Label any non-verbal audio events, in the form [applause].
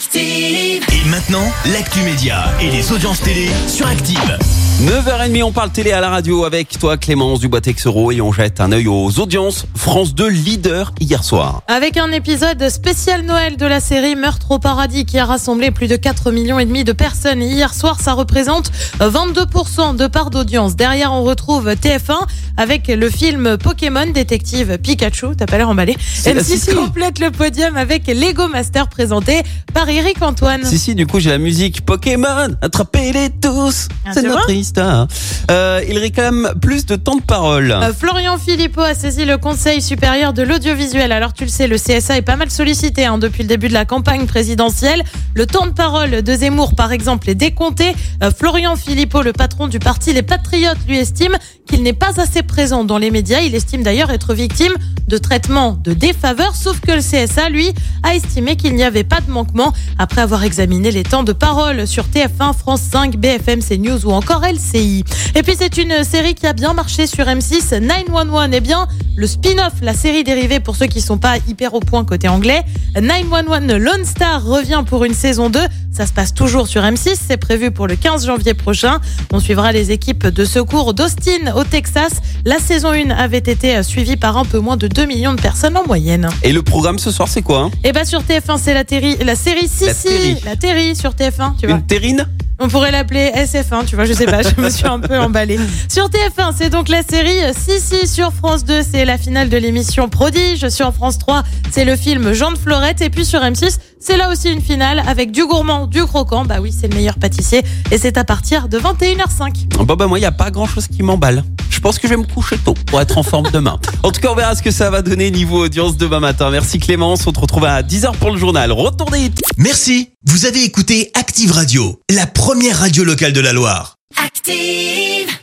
Active. Et maintenant, l'actu média et les audiences télé sur Active. 9h30, on parle télé à la radio avec toi Clémence Dubois-Texero et on jette un œil aux audiences. France 2 leader hier soir. Avec un épisode spécial Noël de la série Meurtre au paradis qui a rassemblé plus de 4 millions et demi de personnes hier soir, ça représente 22% de part d'audience. Derrière, on retrouve TF1 avec le film Pokémon Détective Pikachu, t'as pas l'air emballé. C'est la M6 Sicile. complète le podium avec Lego Master présenté par Eric Antoine. Si, si, du coup, j'ai la musique Pokémon, attrapez-les tous. Ah, C'est notre histoire. Euh, il réclame plus de temps de parole. Euh, Florian Philippot a saisi le Conseil supérieur de l'audiovisuel. Alors tu le sais, le CSA est pas mal sollicité hein, depuis le début de la campagne présidentielle. Le temps de parole de Zemmour, par exemple, est décompté. Euh, Florian Philippot, le patron du parti Les Patriotes, lui estime qu'il n'est pas assez présent dans les médias. Il estime d'ailleurs être victime de traitements de défaveur, sauf que le CSA, lui, a estimé qu'il n'y avait pas de manquement après avoir examiné les temps de parole sur TF1, France 5, BFM, CNews ou encore LCI. Et puis c'est une série qui a bien marché sur M6, 911. Eh bien, le spin-off, la série dérivée pour ceux qui sont pas hyper au point côté anglais, 911 Lone Star revient pour une saison 2. Ça se passe toujours sur M6, c'est prévu pour le 15 janvier prochain. On suivra les équipes de secours d'Austin au Texas. La saison 1 avait été suivie par un peu moins de 2 millions de personnes en moyenne. Et le programme ce soir, c'est quoi hein? Et bah sur TF1, c'est la, série- la série La Sissi, série. la série sur TF1, tu vois. Une terrine? On pourrait l'appeler SF1, tu vois, je sais pas, je me suis un peu emballée. [laughs] Sur TF1, c'est donc la série Sissi. Sur France 2, c'est la finale de l'émission Prodige. Sur France 3, c'est le film Jean de Florette. Et puis sur M6, c'est là aussi une finale avec du gourmand, du croquant. Bah oui, c'est le meilleur pâtissier. Et c'est à partir de 21h05. Bah bah moi, il n'y a pas grand-chose qui m'emballe. Je pense que je vais me coucher tôt pour être en forme demain. [laughs] En tout cas, on verra ce que ça va donner niveau audience demain matin. Merci Clémence, on te retrouve à 10h pour le journal. Retour des hits. Merci, vous avez écouté Active Radio, la première radio locale de la Loire. Active.